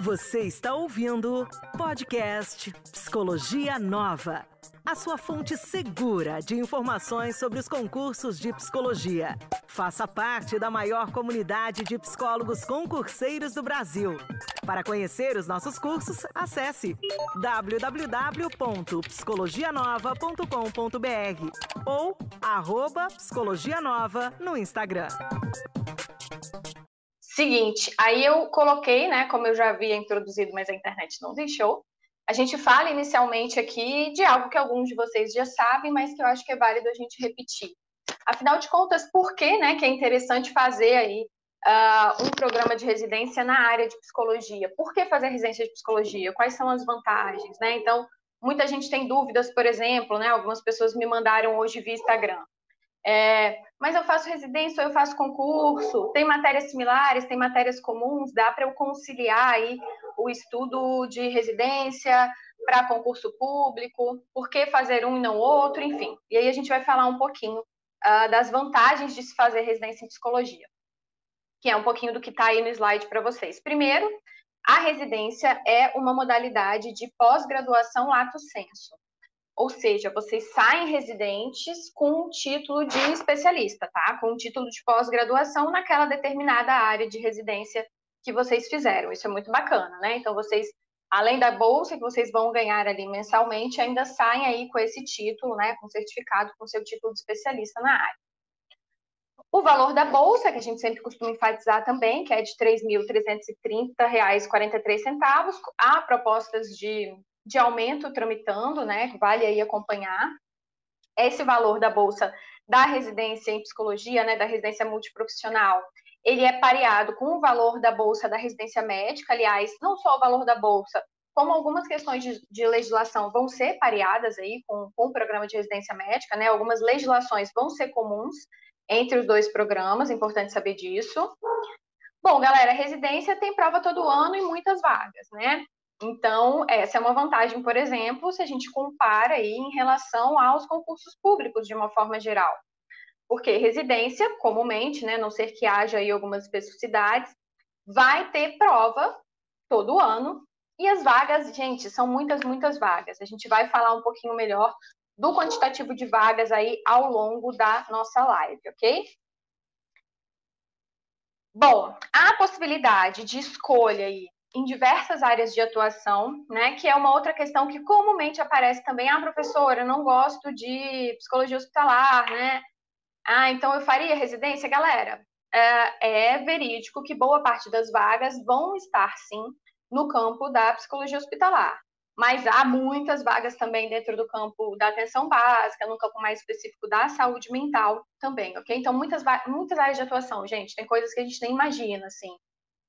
Você está ouvindo podcast Psicologia Nova, a sua fonte segura de informações sobre os concursos de psicologia. Faça parte da maior comunidade de psicólogos concurseiros do Brasil. Para conhecer os nossos cursos, acesse www.psicologianova.com.br ou arroba Psicologia Nova no Instagram. Seguinte, aí eu coloquei, né, como eu já havia introduzido, mas a internet não deixou. A gente fala inicialmente aqui de algo que alguns de vocês já sabem, mas que eu acho que é válido a gente repetir. Afinal de contas, por que, né, que é interessante fazer aí uh, um programa de residência na área de psicologia? Por que fazer residência de psicologia? Quais são as vantagens, né? Então, muita gente tem dúvidas, por exemplo, né? Algumas pessoas me mandaram hoje via Instagram. É, mas eu faço residência eu faço concurso, tem matérias similares, tem matérias comuns, dá para eu conciliar aí o estudo de residência para concurso público, por que fazer um e não outro, enfim. E aí a gente vai falar um pouquinho uh, das vantagens de se fazer residência em psicologia, que é um pouquinho do que está aí no slide para vocês. Primeiro, a residência é uma modalidade de pós-graduação lato senso. Ou seja, vocês saem residentes com um título de especialista, tá? Com um título de pós-graduação naquela determinada área de residência que vocês fizeram. Isso é muito bacana, né? Então, vocês, além da bolsa que vocês vão ganhar ali mensalmente, ainda saem aí com esse título, né? Com certificado, com seu título de especialista na área. O valor da bolsa, que a gente sempre costuma enfatizar também, que é de R$ 3.330,43, há propostas de de aumento tramitando, né? Vale aí acompanhar. Esse valor da bolsa da residência em psicologia, né, da residência multiprofissional, ele é pareado com o valor da bolsa da residência médica, aliás, não só o valor da bolsa, como algumas questões de, de legislação vão ser pareadas aí com, com o programa de residência médica, né? Algumas legislações vão ser comuns entre os dois programas, importante saber disso. Bom, galera, residência tem prova todo ano e muitas vagas, né? Então, essa é uma vantagem, por exemplo, se a gente compara aí em relação aos concursos públicos de uma forma geral. Porque residência, comumente, né, não ser que haja aí algumas especificidades, vai ter prova todo ano, e as vagas, gente, são muitas, muitas vagas. A gente vai falar um pouquinho melhor do quantitativo de vagas aí ao longo da nossa live, ok? Bom, a possibilidade de escolha aí em diversas áreas de atuação, né? Que é uma outra questão que comumente aparece também. Ah, professora, eu não gosto de psicologia hospitalar, né? Ah, então eu faria residência? Galera, é, é verídico que boa parte das vagas vão estar, sim, no campo da psicologia hospitalar. Mas há muitas vagas também dentro do campo da atenção básica, no campo mais específico da saúde mental também, ok? Então, muitas, muitas áreas de atuação, gente, tem coisas que a gente nem imagina, assim.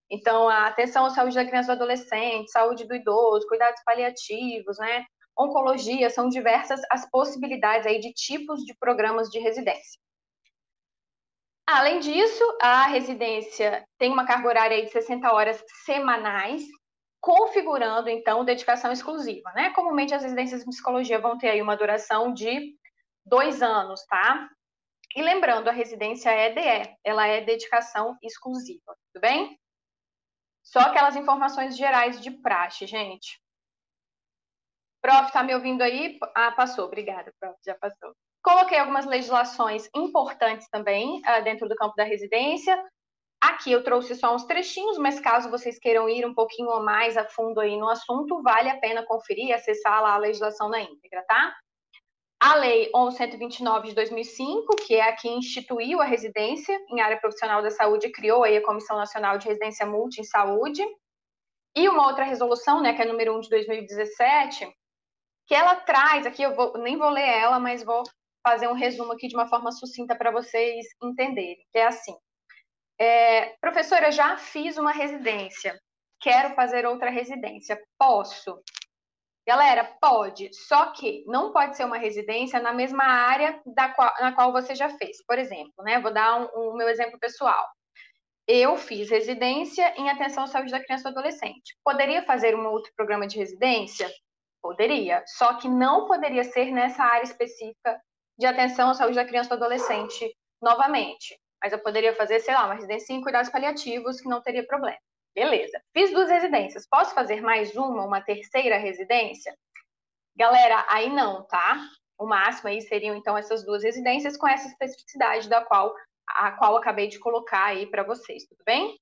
Então, a atenção à saúde da criança e do adolescente, saúde do idoso, cuidados paliativos, né? Oncologia, são diversas as possibilidades aí de tipos de programas de residência. Além disso, a residência tem uma carga horária de 60 horas semanais, configurando, então, dedicação exclusiva, né? Comumente, as residências de psicologia vão ter aí uma duração de dois anos, tá? E lembrando, a residência EDE, ela é dedicação exclusiva, tudo bem? Só aquelas informações gerais de praxe, gente. Prof, tá me ouvindo aí? Ah, passou, obrigada, prof, já passou. Coloquei algumas legislações importantes também uh, dentro do campo da residência. Aqui eu trouxe só uns trechinhos, mas caso vocês queiram ir um pouquinho mais a fundo aí no assunto, vale a pena conferir e acessar lá a legislação na íntegra, tá? A Lei 1129 de 2005, que é a que instituiu a residência em área profissional da saúde, criou aí a Comissão Nacional de Residência Multi em Saúde, e uma outra resolução, né, que é a número 1 de 2017, que ela traz, aqui eu vou, nem vou ler ela, mas vou fazer um resumo aqui de uma forma sucinta para vocês entenderem, que é assim, é, professora, já fiz uma residência, quero fazer outra residência, posso? Galera, pode, só que não pode ser uma residência na mesma área da qual, na qual você já fez. Por exemplo, né? Vou dar o um, um meu exemplo pessoal. Eu fiz residência em atenção à saúde da criança e do adolescente. Poderia fazer um outro programa de residência? Poderia, só que não poderia ser nessa área específica de atenção à saúde da criança e do adolescente novamente. Mas eu poderia fazer, sei lá, uma residência em cuidados paliativos que não teria problema. Beleza. Fiz duas residências. Posso fazer mais uma, uma terceira residência? Galera, aí não, tá? O máximo aí seriam então essas duas residências com essa especificidade da qual a qual acabei de colocar aí para vocês, tudo bem?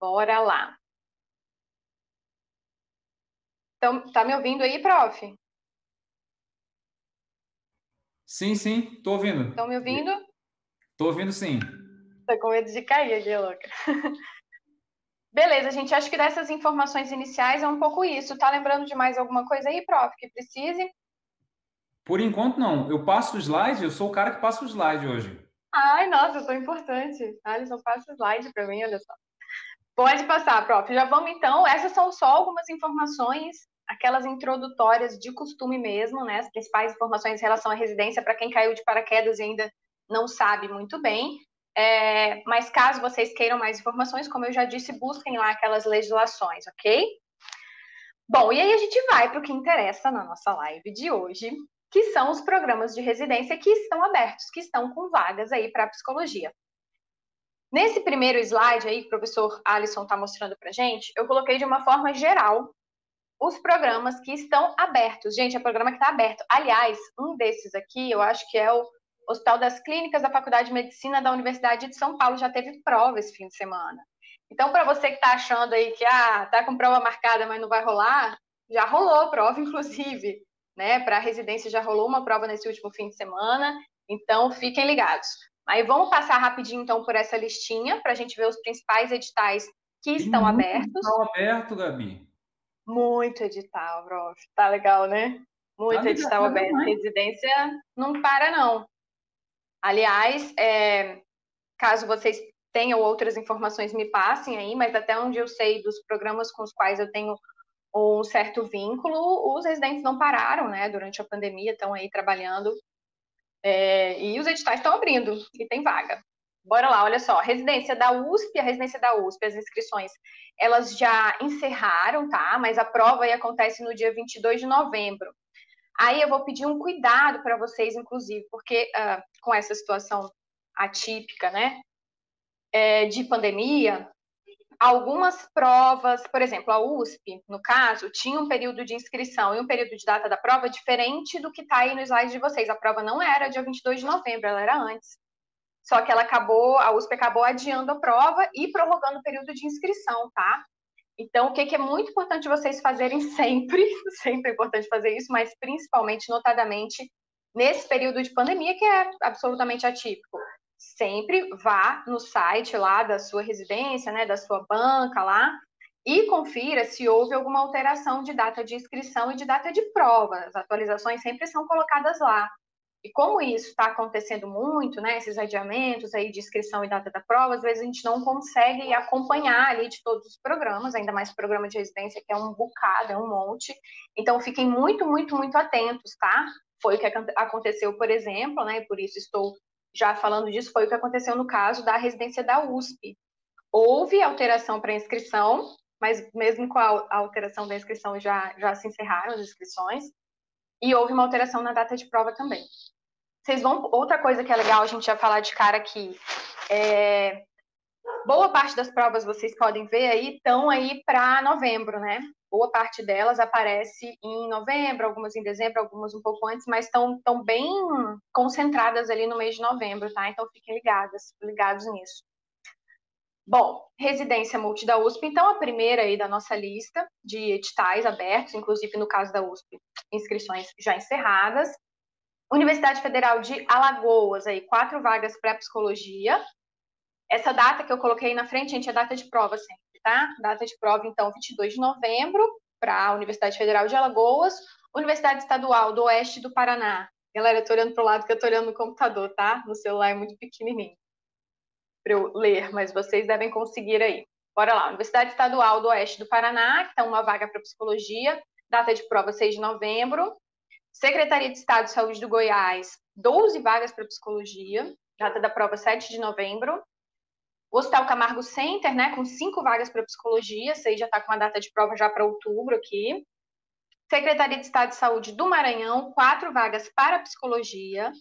Bora lá. Então, tá me ouvindo aí, prof? Sim, sim, tô ouvindo. Estão me ouvindo? Tô ouvindo sim. Tô com medo de cair aqui, louca. Beleza, gente. Acho que dessas informações iniciais é um pouco isso. Tá lembrando de mais alguma coisa aí, prof, que precise? Por enquanto, não. Eu passo o slide, eu sou o cara que passa o slide hoje. Ai, nossa, eu sou importante. Alisson, passa o slide para mim, olha só. Pode passar, prof. Já vamos então. Essas são só algumas informações, aquelas introdutórias de costume mesmo, né? As principais informações em relação à residência para quem caiu de paraquedas e ainda não sabe muito bem. É, mas caso vocês queiram mais informações, como eu já disse, busquem lá aquelas legislações, ok? Bom, e aí a gente vai para o que interessa na nossa live de hoje, que são os programas de residência que estão abertos, que estão com vagas aí para psicologia. Nesse primeiro slide aí que o professor Alisson está mostrando para gente, eu coloquei de uma forma geral os programas que estão abertos. Gente, é programa que está aberto. Aliás, um desses aqui, eu acho que é o Hospital das Clínicas da Faculdade de Medicina da Universidade de São Paulo já teve prova esse fim de semana. Então, para você que está achando aí que ah, tá com prova marcada, mas não vai rolar, já rolou prova, inclusive, né? Para a residência já rolou uma prova nesse último fim de semana. Então, fiquem ligados. Aí vamos passar rapidinho então por essa listinha para a gente ver os principais editais que estão muito abertos. Edital aberto, Gabi. Muito edital, prof. Tá legal, né? Muito Tá edital legal, aberto. né? Residência não para, não. Aliás, é, caso vocês tenham outras informações, me passem aí, mas até onde eu sei dos programas com os quais eu tenho um certo vínculo, os residentes não pararam, né, durante a pandemia, estão aí trabalhando, é, e os editais estão abrindo, e tem vaga. Bora lá, olha só, residência da USP, a residência da USP, as inscrições, elas já encerraram, tá? Mas a prova aí acontece no dia 22 de novembro. Aí eu vou pedir um cuidado para vocês, inclusive, porque uh, com essa situação atípica, né, é, de pandemia, algumas provas, por exemplo, a USP, no caso, tinha um período de inscrição e um período de data da prova diferente do que está aí no slide de vocês. A prova não era dia 22 de novembro, ela era antes. Só que ela acabou, a USP acabou adiando a prova e prorrogando o período de inscrição, tá? Então, o que, é muito importante vocês fazerem sempre, sempre é importante fazer isso, mas principalmente, notadamente, nesse período de pandemia, que é absolutamente atípico. Sempre vá no site lá da sua residência, né, da sua banca lá, e confira se houve alguma alteração de data de inscrição e de data de prova. As atualizações sempre são colocadas lá. E como isso está acontecendo muito, né, esses adiamentos aí de inscrição e data da prova, às vezes a gente não consegue acompanhar ali de todos os programas, ainda mais programa de residência, que é um bocado, é um monte. Então, fiquem muito, muito, muito atentos, tá? Foi o que aconteceu, por exemplo, né, por isso estou já falando disso, foi o que aconteceu no caso da residência da USP. Houve alteração para inscrição, mas mesmo com a alteração da inscrição já, já se encerraram as inscrições, e houve uma alteração na data de prova também. Vocês vão. Outra coisa que é legal a gente já falar de cara aqui. É, boa parte das provas vocês podem ver aí estão aí para novembro, né? Boa parte delas aparece em novembro, algumas em dezembro, algumas um pouco antes, mas estão tão bem concentradas ali no mês de novembro, tá? Então fiquem ligadas, ligados nisso. Bom, residência multi da USP, então a primeira aí da nossa lista de editais abertos, inclusive no caso da USP, inscrições já encerradas. Universidade Federal de Alagoas, aí, quatro vagas para psicologia. Essa data que eu coloquei na frente, gente, é data de prova sempre, tá? Data de prova, então, 22 de novembro, para a Universidade Federal de Alagoas. Universidade Estadual do Oeste do Paraná. Galera, eu tô olhando pro lado que eu tô olhando no computador, tá? No celular é muito pequenininho para eu ler, mas vocês devem conseguir aí. Bora lá. Universidade Estadual do Oeste do Paraná, que tá uma vaga para psicologia. Data de prova 6 de novembro. Secretaria de Estado de Saúde do Goiás, 12 vagas para psicologia, data da prova 7 de novembro. O Hospital Camargo Center, né, com cinco vagas para psicologia, isso já está com a data de prova já para outubro aqui. Secretaria de Estado de Saúde do Maranhão, quatro vagas para psicologia.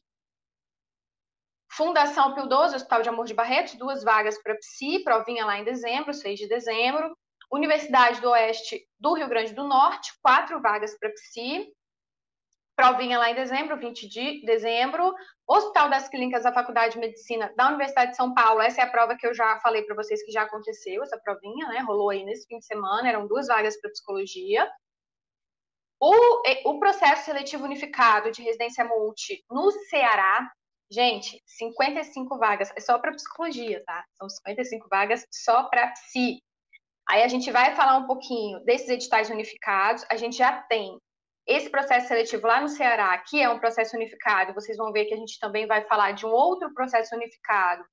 Fundação Pio XII, Hospital de Amor de Barretos, duas vagas para psi, provinha lá em dezembro, 6 de dezembro. Universidade do Oeste do Rio Grande do Norte, quatro vagas para psi, provinha lá em dezembro, 20 de dezembro. Hospital das Clínicas da Faculdade de Medicina da Universidade de São Paulo, essa é a prova que eu já falei para vocês que já aconteceu, essa provinha, né? Rolou aí nesse fim de semana, eram duas vagas para psicologia. O, o processo seletivo unificado de residência multi no Ceará, gente, 55 vagas, é só para psicologia, tá? São 55 vagas só para psi. Aí a gente vai falar um pouquinho desses editais unificados. A gente já tem esse processo seletivo lá no Ceará, que é um processo unificado. Vocês vão ver que a gente também vai falar de um outro processo unificado,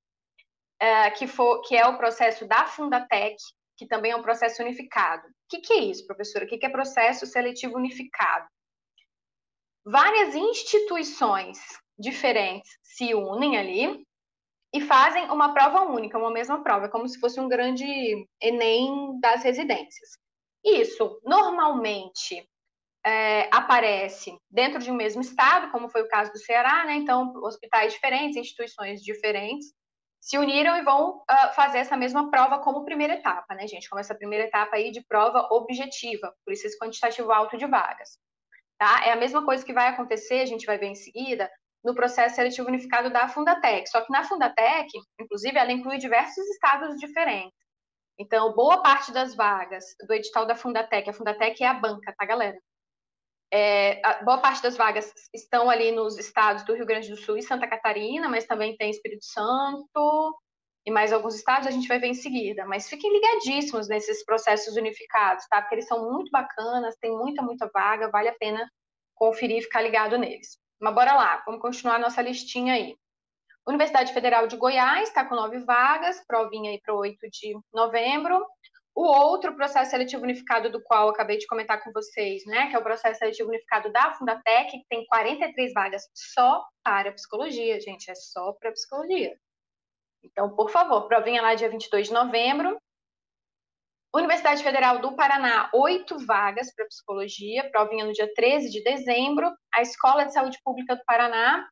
é, que, for, que é o processo da Fundatec, que também é um processo unificado. O que, que é isso, professora? O que, que é processo seletivo unificado? Várias instituições diferentes se unem ali e fazem uma prova única, uma mesma prova, como se fosse um grande Enem das residências. Isso, normalmente, é, aparece dentro de um mesmo estado, como foi o caso do Ceará, né? Então, hospitais diferentes, instituições diferentes, se uniram e vão uh, fazer essa mesma prova como primeira etapa, né, gente? Como essa primeira etapa aí de prova objetiva, por isso esse quantitativo alto de vagas. Tá? É a mesma coisa que vai acontecer, a gente vai ver em seguida, no processo seletivo unificado da Fundatec. Só que na Fundatec, inclusive, ela inclui diversos estados diferentes. Então, boa parte das vagas do edital da Fundatec, a Fundatec é a banca, tá, galera? É, boa parte das vagas estão ali nos estados do Rio Grande do Sul e Santa Catarina, mas também tem Espírito Santo e mais alguns estados, a gente vai ver em seguida. Mas fiquem ligadíssimos nesses processos unificados, tá? Porque eles são muito bacanas, tem muita, muita vaga, vale a pena conferir e ficar ligado neles. Mas bora lá, vamos continuar a nossa listinha aí. Universidade Federal de Goiás está com nove vagas, provinha aí para 8 de novembro. O outro processo seletivo unificado do qual eu acabei de comentar com vocês, né, que é o processo seletivo unificado da Fundatec, que tem 43 vagas só para psicologia, gente, é só para psicologia. Então, por favor, provinha lá dia 22 de novembro. Universidade Federal do Paraná, oito vagas para psicologia, provinha no dia 13 de dezembro. A Escola de Saúde Pública do Paraná,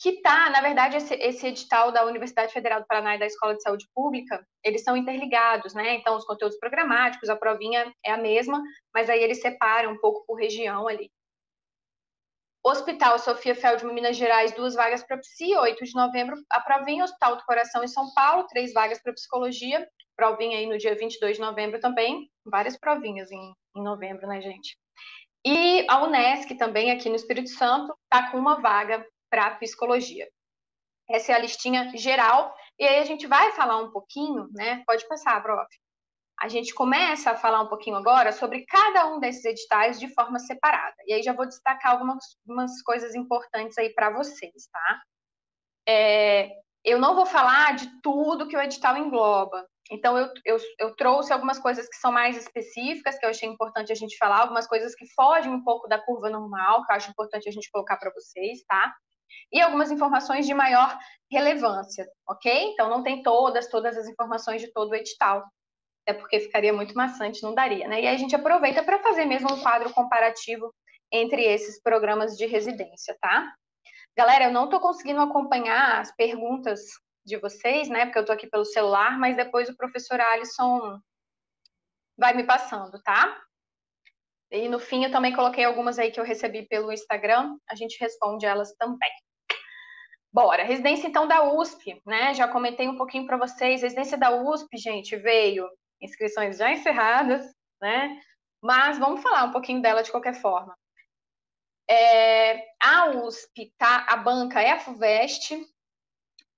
que está, na verdade, esse, esse, edital da Universidade Federal do Paraná e da Escola de Saúde Pública, eles são interligados, né? Então, os conteúdos programáticos, a provinha é a mesma, mas aí eles separam um pouco por região ali. Hospital Sofia Feldman, Minas Gerais, duas vagas para psi, 8 de novembro, a provinha, Hospital do Coração em São Paulo, três vagas para psicologia, provinha aí no dia 22 de novembro também, várias provinhas em, em novembro, né, gente? E a Unesc também, aqui no Espírito Santo, está com uma vaga para psicologia. Essa é a listinha geral, e aí a gente vai falar um pouquinho, né? Pode passar, prof. A gente começa a falar um pouquinho agora sobre cada um desses editais de forma separada. E aí já vou destacar algumas, algumas coisas importantes aí para vocês, tá? É, eu não vou falar de tudo que o edital engloba, então, eu, eu, eu, trouxe algumas coisas que são mais específicas, que eu achei importante a gente falar, algumas coisas que fogem um pouco da curva normal, que eu acho importante a gente colocar para vocês, tá? E algumas informações de maior relevância, ok? Então, não tem todas, todas as informações de todo o edital, até porque ficaria muito maçante, não daria, né? E aí a gente aproveita para fazer mesmo um quadro comparativo entre esses programas de residência, tá? Galera, eu não estou conseguindo acompanhar as perguntas de vocês, né? Porque eu estou aqui pelo celular, mas depois o professor Alisson vai me passando, tá? E no fim eu também coloquei algumas aí que eu recebi pelo Instagram, a gente responde elas também. Bora, residência então da USP, né? Já comentei um pouquinho para vocês. Residência da USP, gente, veio inscrições já encerradas, né? Mas vamos falar um pouquinho dela de qualquer forma. É, a USP, tá? A banca é a FUVEST,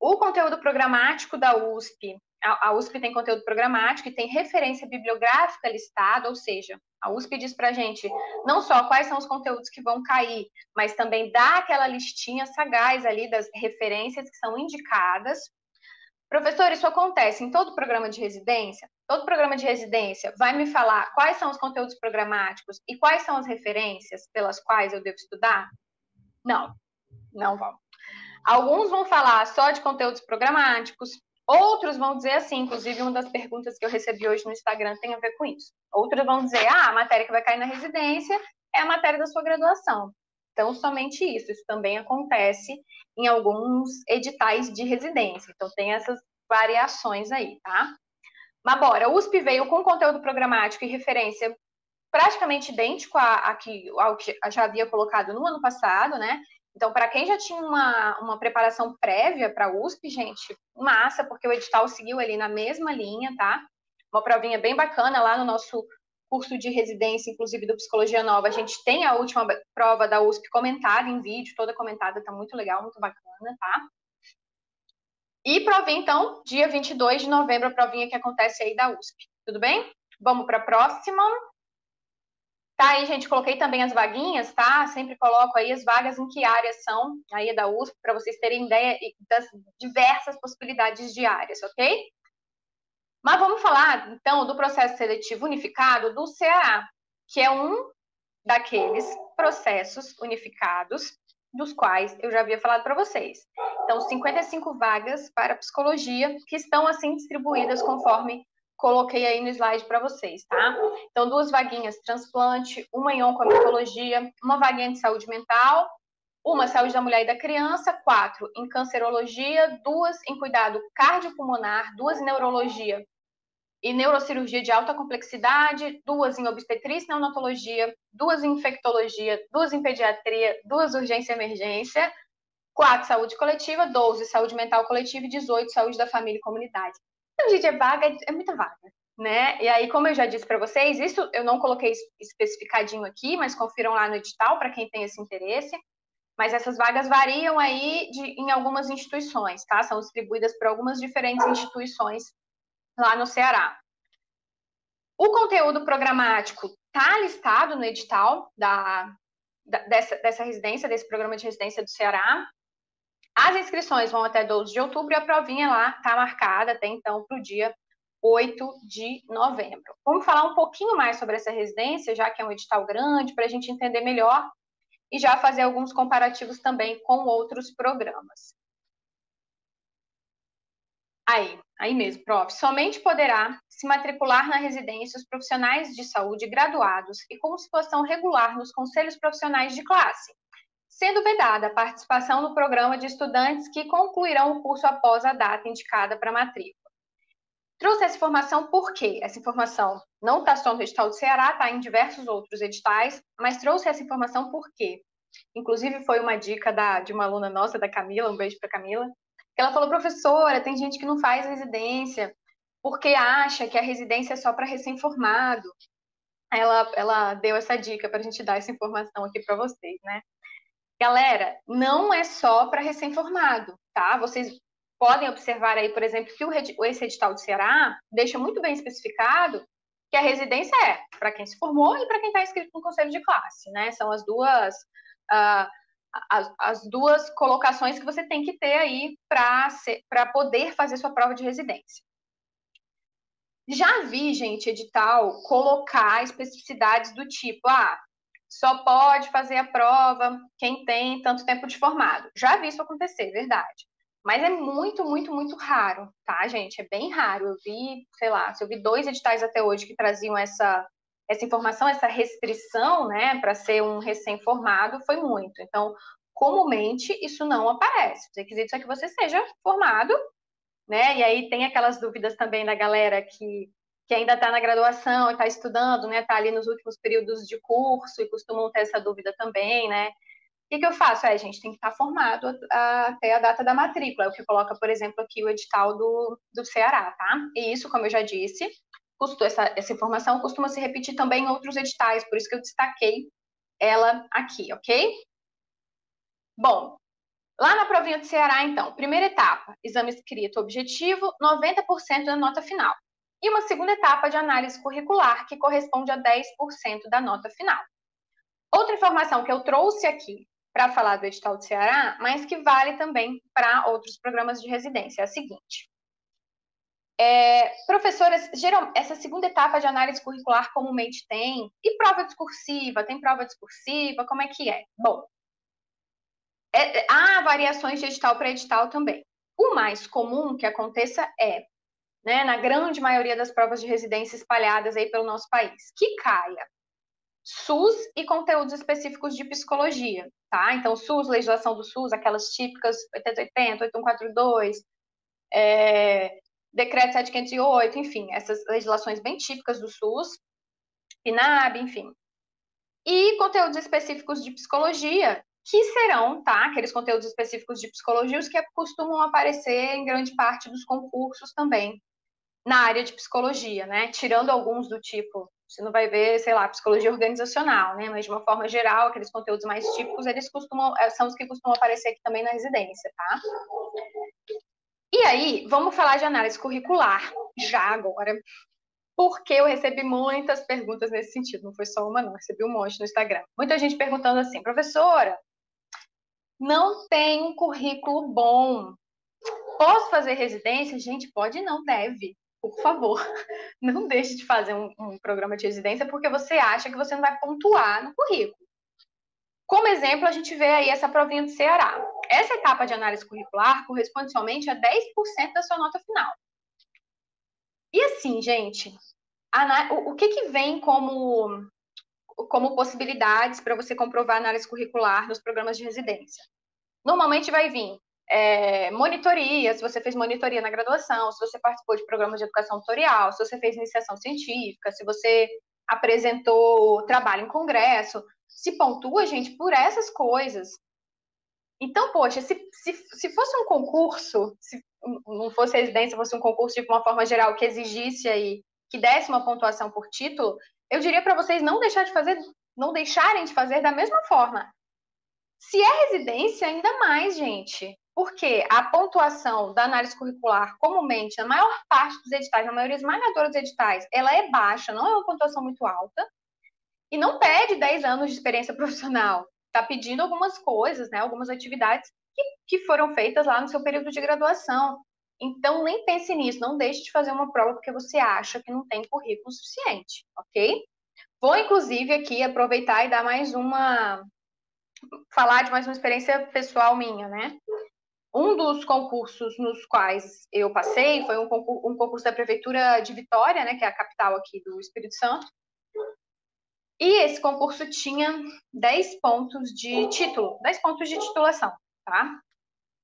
o conteúdo programático da USP, a, USP tem conteúdo programático e tem referência bibliográfica listada, ou seja, a USP diz para gente não só quais são os conteúdos que vão cair, mas também dá aquela listinha sagaz ali das referências que são indicadas. Professor, isso acontece em todo programa de residência? Todo programa de residência vai me falar quais são os conteúdos programáticos e quais são as referências pelas quais eu devo estudar? Não, não vão. Alguns vão falar só de conteúdos programáticos, outros vão dizer assim, inclusive uma das perguntas que eu recebi hoje no Instagram tem a ver com isso. Outros vão dizer, ah, a matéria que vai cair na residência é a matéria da sua graduação. Então, somente isso. Isso também acontece em alguns editais de residência. Então, tem essas variações aí, tá? Mas bora, o USP veio com conteúdo programático e referência praticamente idêntico ao que já havia colocado no ano passado, né? Então, para quem já tinha uma, uma preparação prévia para a USP, gente, massa, porque o edital seguiu ali na mesma linha, tá? Uma provinha bem bacana lá no nosso curso de residência, inclusive do Psicologia Nova. A gente tem a última prova da USP comentada em vídeo, toda comentada, tá muito legal, muito bacana, tá? E provinha, então, dia 22 de novembro, a provinha que acontece aí da USP. Tudo bem? Vamos para a próxima. Tá aí, gente, coloquei também as vaguinhas, tá? Sempre coloco aí as vagas em que áreas são aí da USP, para vocês terem ideia das diversas possibilidades de áreas, ok? Mas vamos falar, então, do processo seletivo unificado do Ceará, que é um daqueles processos unificados dos quais eu já havia falado para vocês. Então, 55 vagas para psicologia que estão assim distribuídas conforme coloquei aí no slide para vocês, tá? Então, duas vaguinhas transplante, uma em oncomitologia, uma vaguinha de saúde mental, uma saúde da mulher e da criança, quatro em cancerologia, duas em cuidado cardiopulmonar, duas em neurologia e neurocirurgia de alta complexidade, duas em obstetrícia e neonatologia, duas em infectologia, duas em pediatria, duas urgência e emergência, quatro saúde coletiva, 12 saúde mental coletiva e 18 saúde da família e comunidade. Então, gente, é vaga, é muita vaga, né? E aí, como eu já disse para vocês, isso eu não coloquei especificadinho aqui, mas confiram lá no edital para quem tem esse interesse. Mas essas vagas variam aí de, em algumas instituições, tá? São distribuídas para algumas diferentes instituições lá no Ceará. O conteúdo programático está listado no edital da, da, dessa, dessa residência, desse programa de residência do Ceará. As inscrições vão até 12 de outubro e a provinha lá está marcada até então para o dia 8 de novembro. Vamos falar um pouquinho mais sobre essa residência, já que é um edital grande, para a gente entender melhor e já fazer alguns comparativos também com outros programas. Aí, aí mesmo, prof. Somente poderá se matricular na residência os profissionais de saúde graduados e com situação regular nos conselhos profissionais de classe, sendo vedada a participação no programa de estudantes que concluirão o curso após a data indicada para matrícula. Trouxe essa informação porque essa informação não está só no edital do Ceará, está em diversos outros editais, mas trouxe essa informação porque, inclusive foi uma dica da, de uma aluna nossa, da Camila, um beijo para Camila, que ela falou, professora, tem gente que não faz residência porque acha que a residência é só para recém-formado. Ela, ela deu essa dica para a gente dar essa informação aqui para vocês, né? Galera, não é só para recém-formado, tá? Vocês podem observar aí, por exemplo, que o, esse edital do Ceará deixa muito bem especificado que a residência é para quem se formou e para quem está inscrito no conselho de classe, né? São as duas uh, as, as, duas colocações que você tem que ter aí para poder fazer sua prova de residência. Já vi, gente, edital colocar especificidades do tipo, ah, só pode fazer a prova quem tem tanto tempo de formado. Já vi isso acontecer, verdade. Mas é muito, muito, muito raro, tá, gente? É bem raro. Eu vi, sei lá, se eu vi dois editais até hoje que traziam essa, essa informação, essa restrição, né, para ser um recém-formado, foi muito. Então, comumente, isso não aparece. Os requisitos é que você seja formado, né? E aí tem aquelas dúvidas também da galera que que ainda está na graduação está estudando, né? Está ali nos últimos períodos de curso e costumam ter essa dúvida também, né? O que, que eu faço? É, a gente tem que estar tá formado até a data da matrícula, o que coloca, por exemplo, aqui o edital do, do Ceará, tá? E isso, como eu já disse, custou, essa, essa informação costuma se repetir também em outros editais, por isso que eu destaquei ela aqui, ok? Bom, lá na provinha do Ceará, então, primeira etapa, exame escrito objetivo, 90% da nota final e uma segunda etapa de análise curricular, que corresponde a 10% da nota final. Outra informação que eu trouxe aqui para falar do edital do Ceará, mas que vale também para outros programas de residência, é a seguinte. É, professoras, geral, essa segunda etapa de análise curricular comumente tem, e prova discursiva, tem prova discursiva, como é que é? Bom, é, há variações de edital para edital também. O mais comum que aconteça é né, na grande maioria das provas de residência espalhadas aí pelo nosso país, que caia SUS e conteúdos específicos de psicologia, tá? Então, SUS, legislação do SUS, aquelas típicas 8080, 8142, é, decreto 7508, enfim, essas legislações bem típicas do SUS, PNAB, enfim. E conteúdos específicos de psicologia, que serão, tá? Aqueles conteúdos específicos de psicologia, os que costumam aparecer em grande parte dos concursos também, na área de psicologia, né? Tirando alguns do tipo você não vai ver, sei lá, psicologia organizacional, né? Mas de uma forma geral, aqueles conteúdos mais típicos, eles costumam, é, são os que costumam aparecer aqui também na residência, tá? E aí, vamos falar de análise curricular, já agora. Porque eu recebi muitas perguntas nesse sentido, não foi só uma, não, recebi um monte no Instagram. Muita gente perguntando assim, professora, não tem um currículo bom. Posso fazer residência? Gente, pode não, deve por favor, não deixe de fazer um, um, programa de residência porque você acha que você não vai pontuar no currículo. Como exemplo, a gente vê aí essa provinha do Ceará. Essa etapa de análise curricular corresponde somente a 10% da sua nota final. E assim, gente, o, que, que vem como, como possibilidades para você comprovar análise curricular nos programas de residência? Normalmente vai vir é, monitoria, se você fez monitoria na graduação, se você participou de programas de educação tutorial, se você fez iniciação científica, se você apresentou trabalho em congresso, se pontua, gente, por essas coisas. Então, poxa, se, se, se fosse um concurso, se não fosse residência, fosse um concurso de uma forma geral que exigisse aí, que desse uma pontuação por título, eu diria para vocês não deixar de fazer, não deixarem de fazer da mesma forma. Se é residência, ainda mais, gente. Porque a pontuação da análise curricular, comumente, na maior parte dos editais, na maioria esmagadora dos editais, ela é baixa, não é uma pontuação muito alta, e não pede 10 anos de experiência profissional. Está pedindo algumas coisas, né, algumas atividades que, que foram feitas lá no seu período de graduação. Então, nem pense nisso, não deixe de fazer uma prova porque você acha que não tem currículo suficiente, ok? Vou, inclusive, aqui aproveitar e dar mais uma. falar de mais uma experiência pessoal minha, né? Um dos concursos nos quais eu passei foi um concurso, um concurso da Prefeitura de Vitória, né, que é a capital aqui do Espírito Santo. E esse concurso tinha 10 pontos de título, 10 pontos de titulação, tá?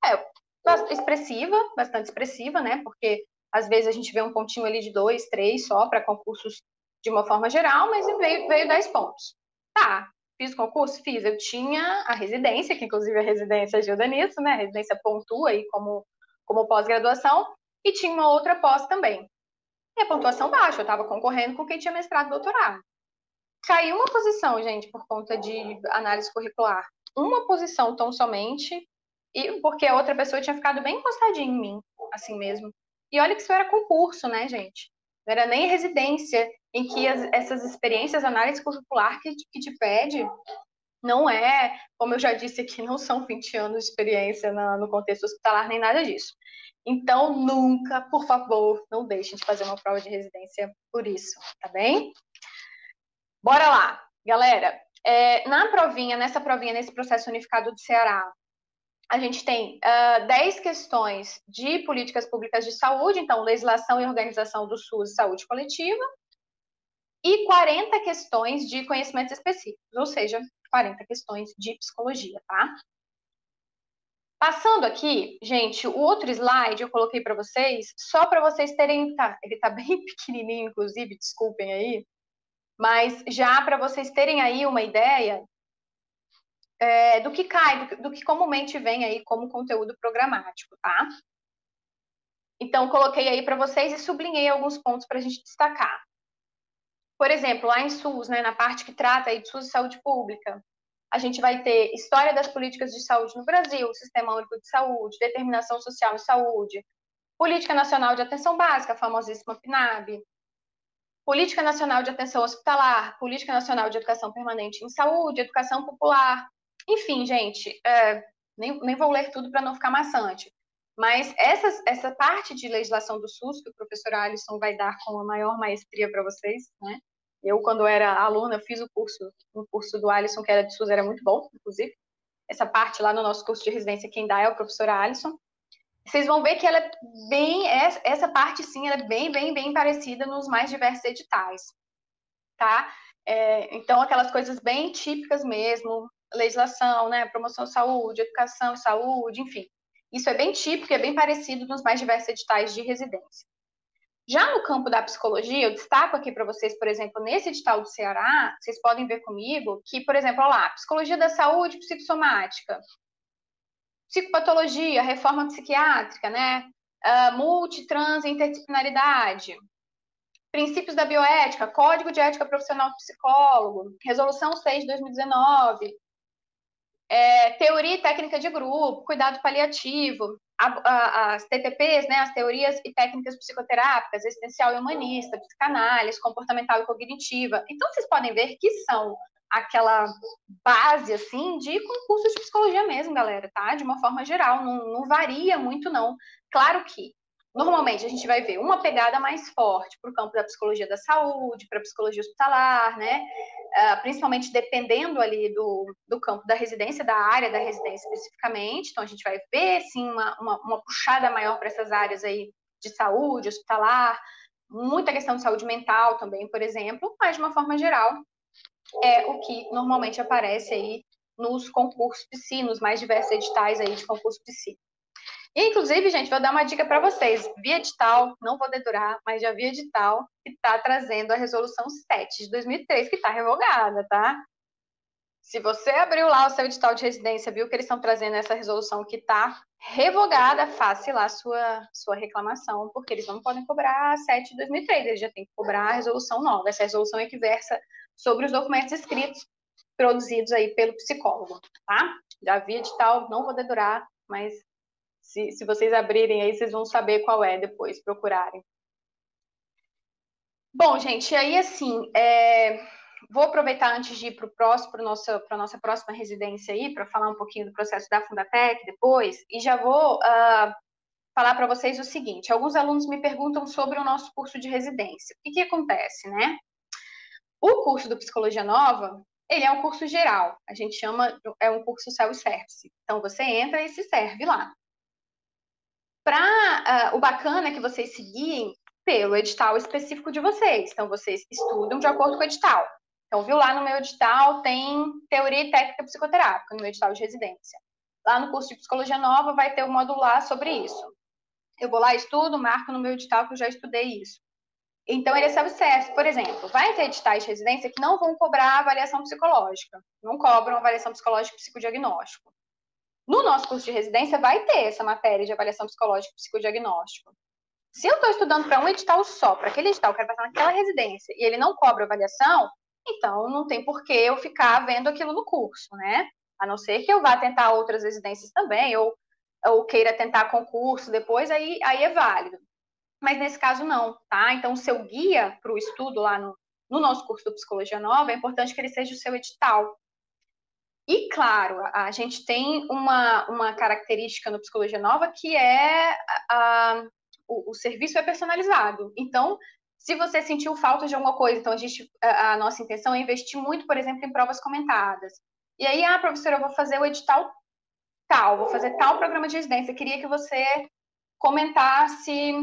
É expressiva, bastante expressiva, né? Porque às vezes a gente vê um pontinho ali de dois, três só para concursos de uma forma geral, mas veio, veio 10 pontos. Tá, Fiz o concurso? Fiz. Eu tinha a residência, que inclusive a residência ajuda nisso, né? A residência pontua aí como, como pós-graduação, e tinha uma outra pós também. E a pontuação baixa, eu estava concorrendo com quem tinha mestrado e doutorado. Caiu uma posição, gente, por conta de análise curricular. Uma posição tão somente, e porque a outra pessoa tinha ficado bem encostadinha em mim, assim mesmo. E olha que isso era concurso, né, gente? Não era nem residência, em que as, essas experiências, análise curricular que, que te pede, não é, como eu já disse aqui, não são 20 anos de experiência na, no contexto hospitalar, nem nada disso. Então, nunca, por favor, não deixem de fazer uma prova de residência por isso, tá bem? Bora lá, galera. É, na provinha, nessa provinha, nesse processo unificado do Ceará, a gente tem uh, 10 questões de políticas públicas de saúde, então, legislação e organização do SUS saúde coletiva, e 40 questões de conhecimentos específicos, ou seja, 40 questões de psicologia, tá? Passando aqui, gente, o outro slide eu coloquei para vocês, só para vocês terem, tá, ele tá bem pequenininho, inclusive, desculpem aí, mas já para vocês terem aí uma ideia é, do que cai, do, do que comumente vem aí como conteúdo programático, tá? Então, coloquei aí para vocês e sublinhei alguns pontos para a gente destacar. Por exemplo, lá em SUS, né, na parte que trata aí de SUS e saúde pública, a gente vai ter história das políticas de saúde no Brasil, Sistema Único de Saúde, determinação social em saúde, Política Nacional de Atenção Básica, a famosíssima PNAB, Política Nacional de Atenção Hospitalar, Política Nacional de Educação Permanente em Saúde, Educação Popular. Enfim, gente, é, nem, nem vou ler tudo para não ficar maçante. Mas essa, essa parte de legislação do SUS, que o professor Alisson vai dar com a maior maestria para vocês, né? Eu, quando era aluna, fiz o curso, o curso do Alisson, que era de SUS, era muito bom, inclusive. Essa parte lá no nosso curso de residência, quem dá é o professor Alisson. Vocês vão ver que ela é bem, essa parte sim, ela é bem, bem, bem parecida nos mais diversos editais. tá? É, então, aquelas coisas bem típicas mesmo, legislação, né, promoção de saúde, educação saúde, enfim. Isso é bem típico e é bem parecido nos mais diversos editais de residência. Já no campo da psicologia, eu destaco aqui para vocês, por exemplo, nesse edital do Ceará, vocês podem ver comigo que, por exemplo, lá, psicologia da saúde psicossomática, psicopatologia, reforma psiquiátrica, né? Uh, multitrans interdisciplinaridade, princípios da bioética, código de ética profissional do psicólogo, resolução 6 de 2019, é, teoria e técnica de grupo, cuidado paliativo, a, a, as TTPs, né, as teorias e técnicas psicoterápicas, existencial e humanista, psicanálise, comportamental e cognitiva. Então, vocês podem ver que são aquela base, assim, de concursos de psicologia mesmo, galera, tá? De uma forma geral, não, não varia muito, não. Claro que Normalmente a gente vai ver uma pegada mais forte para o campo da psicologia da saúde, para a psicologia hospitalar, né? Uh, principalmente dependendo ali do, do campo da residência, da área da residência especificamente. Então a gente vai ver sim uma, uma, uma puxada maior para essas áreas aí de saúde, hospitalar, muita questão de saúde mental também, por exemplo, mas de uma forma geral é o que normalmente aparece aí nos concursos de si, nos mais diversos editais aí de concurso de si. Inclusive, gente, vou dar uma dica para vocês. Via edital, não vou dedurar, mas já vi edital que está trazendo a resolução 7 de 2003, que está revogada, tá? Se você abriu lá o seu edital de residência, viu que eles estão trazendo essa resolução que está revogada, faça lá sua, sua reclamação, porque eles não podem cobrar a 7 de 2003, eles já têm que cobrar a resolução nova. Essa resolução é que versa sobre os documentos escritos produzidos aí pelo psicólogo, tá? Já vi edital, não vou dedurar, mas se, se vocês abrirem aí, vocês vão saber qual é depois, procurarem. Bom, gente, aí assim, é, vou aproveitar antes de ir para a nossa próxima residência aí, para falar um pouquinho do processo da Fundatec depois, e já vou uh, falar para vocês o seguinte: alguns alunos me perguntam sobre o nosso curso de residência. O que, que acontece, né? O curso do Psicologia Nova, ele é um curso geral, a gente chama, é um curso self-service. Então, você entra e se serve lá. Para uh, ah, o bacana é que vocês seguiem pelo edital específico de vocês. Então, vocês estudam de acordo com o edital. Então, viu lá no meu edital tem teoria e técnica psicoterápica, no meu edital de residência. Lá no curso de psicologia nova vai ter um módulo lá sobre isso. Eu vou lá, estudo, marco no meu edital que eu já estudei isso. Então, ele é self-service. Por exemplo, vai ter editais de residência que não vão cobrar avaliação psicológica. Não cobram avaliação psicológica e psicodiagnóstico. No nosso curso de residência vai ter essa matéria de avaliação psicológica e psicodiagnóstico. Se eu estou estudando para um edital só, para aquele edital, eu quero passar naquela residência, e ele não cobra avaliação, então não tem por que eu ficar vendo aquilo no curso, né? A não ser que eu vá tentar outras residências também, ou, ou queira tentar concurso depois, aí, aí é válido. Mas nesse caso não, tá? Então o seu guia para o estudo lá no, no nosso curso do Psicologia Nova, é importante que ele seja o seu edital, e, claro, a, gente tem uma, uma característica no Psicologia Nova que é a, a o, o, serviço é personalizado. Então, se você sentiu falta de alguma coisa, então a, gente, a, a, nossa intenção é investir muito, por exemplo, em provas comentadas. E aí, ah, professora, eu vou fazer o edital tal, vou fazer tal programa de residência. Eu queria que você comentasse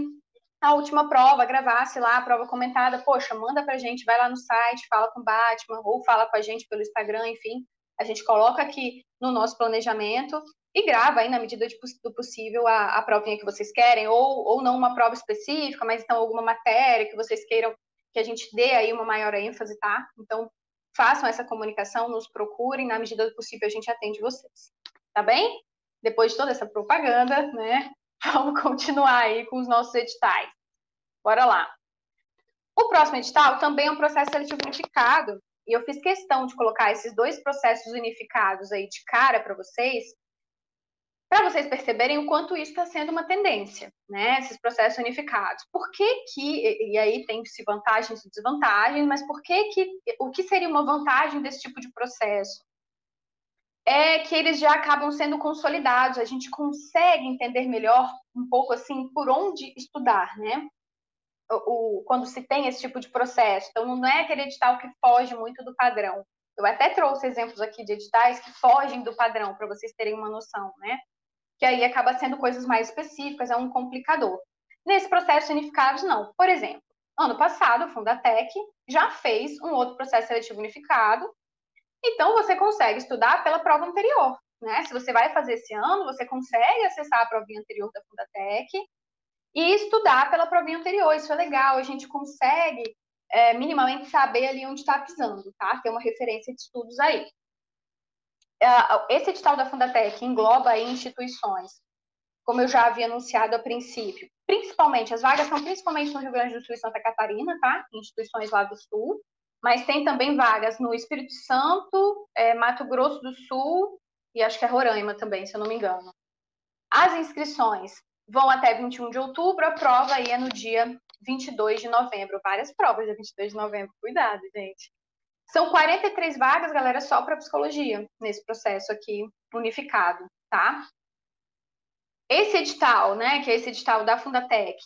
a última prova, gravasse lá a prova comentada. Poxa, manda pra gente, vai lá no site, fala com o Batman, ou fala com a gente pelo Instagram, enfim a gente coloca aqui no nosso planejamento e grava aí na medida de, do possível a, a provinha que vocês querem, ou, ou não uma prova específica, mas então alguma matéria que vocês queiram que a gente dê aí uma maior ênfase, tá? Então, façam essa comunicação, nos procurem, na medida do possível a gente atende vocês, tá bem? Depois de toda essa propaganda, né, vamos continuar aí com os nossos editais. Bora lá. O próximo edital também é um processo seletivo e eu fiz questão de colocar esses dois processos unificados aí de cara para vocês, para vocês perceberem o quanto isso está sendo uma tendência, né? Esses processos unificados. Por que que, e aí tem-se vantagens e desvantagens, mas por que que, o que seria uma vantagem desse tipo de processo? É que eles já acabam sendo consolidados, a gente consegue entender melhor um pouco assim por onde estudar, né? O, quando se tem esse tipo de processo. Então, não é aquele edital que foge muito do padrão. Eu até trouxe exemplos aqui de editais que fogem do padrão, para vocês terem uma noção, né? Que aí acaba sendo coisas mais específicas, é um complicador. Nesse processo unificados, não. Por exemplo, ano passado, o Fundatec já fez um outro processo seletivo unificado, então você consegue estudar pela prova anterior. Né? Se você vai fazer esse ano, você consegue acessar a provinha anterior da Fundatec e estudar pela provinha anterior. Isso é legal, a gente consegue é, minimamente saber ali onde está pisando, tá? Ter uma referência de estudos aí. É, esse edital da Fundatec engloba aí instituições, como eu já havia anunciado a princípio, principalmente, as vagas são principalmente no Rio Grande do Sul e Santa Catarina, tá? Instituições lá do Sul, mas tem também vagas no Espírito Santo, é, Mato Grosso do Sul e acho que é Roraima também, se eu não me engano. As inscrições vão até 21 de outubro, a prova aí é no dia 22 de novembro. Várias provas dia 22 de novembro, cuidado, gente. São 43 vagas, galera, só para psicologia, nesse processo aqui unificado, tá? Esse edital, né, que é esse edital da Fundatec,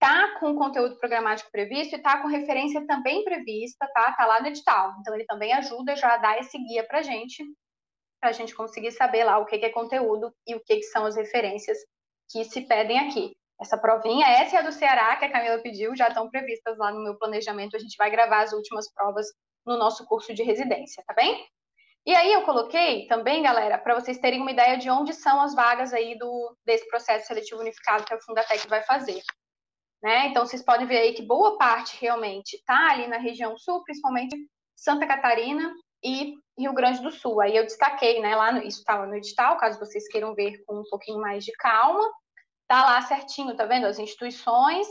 tá com conteúdo programático previsto e tá com referência também prevista, tá? Tá lá no edital. Então ele também ajuda já a dar esse guia pra gente, pra gente conseguir saber lá o que, que é conteúdo e o que, que são as referências que se pedem aqui. Essa provinha, essa e a do Ceará, que a Camila pediu, já estão previstas lá no meu planejamento. A gente vai gravar as últimas provas no nosso curso de residência, tá bem? E aí eu coloquei também, galera, para vocês terem uma ideia de onde são as vagas aí do, desse processo seletivo unificado que a Fundatec vai fazer. Né? Então, vocês podem ver aí que boa parte realmente está ali na região sul, principalmente Santa Catarina e Rio Grande do Sul. Aí eu destaquei, né, lá no, isso estava no edital, caso vocês queiram ver com um pouquinho mais de calma. Tá lá certinho, tá vendo? As instituições,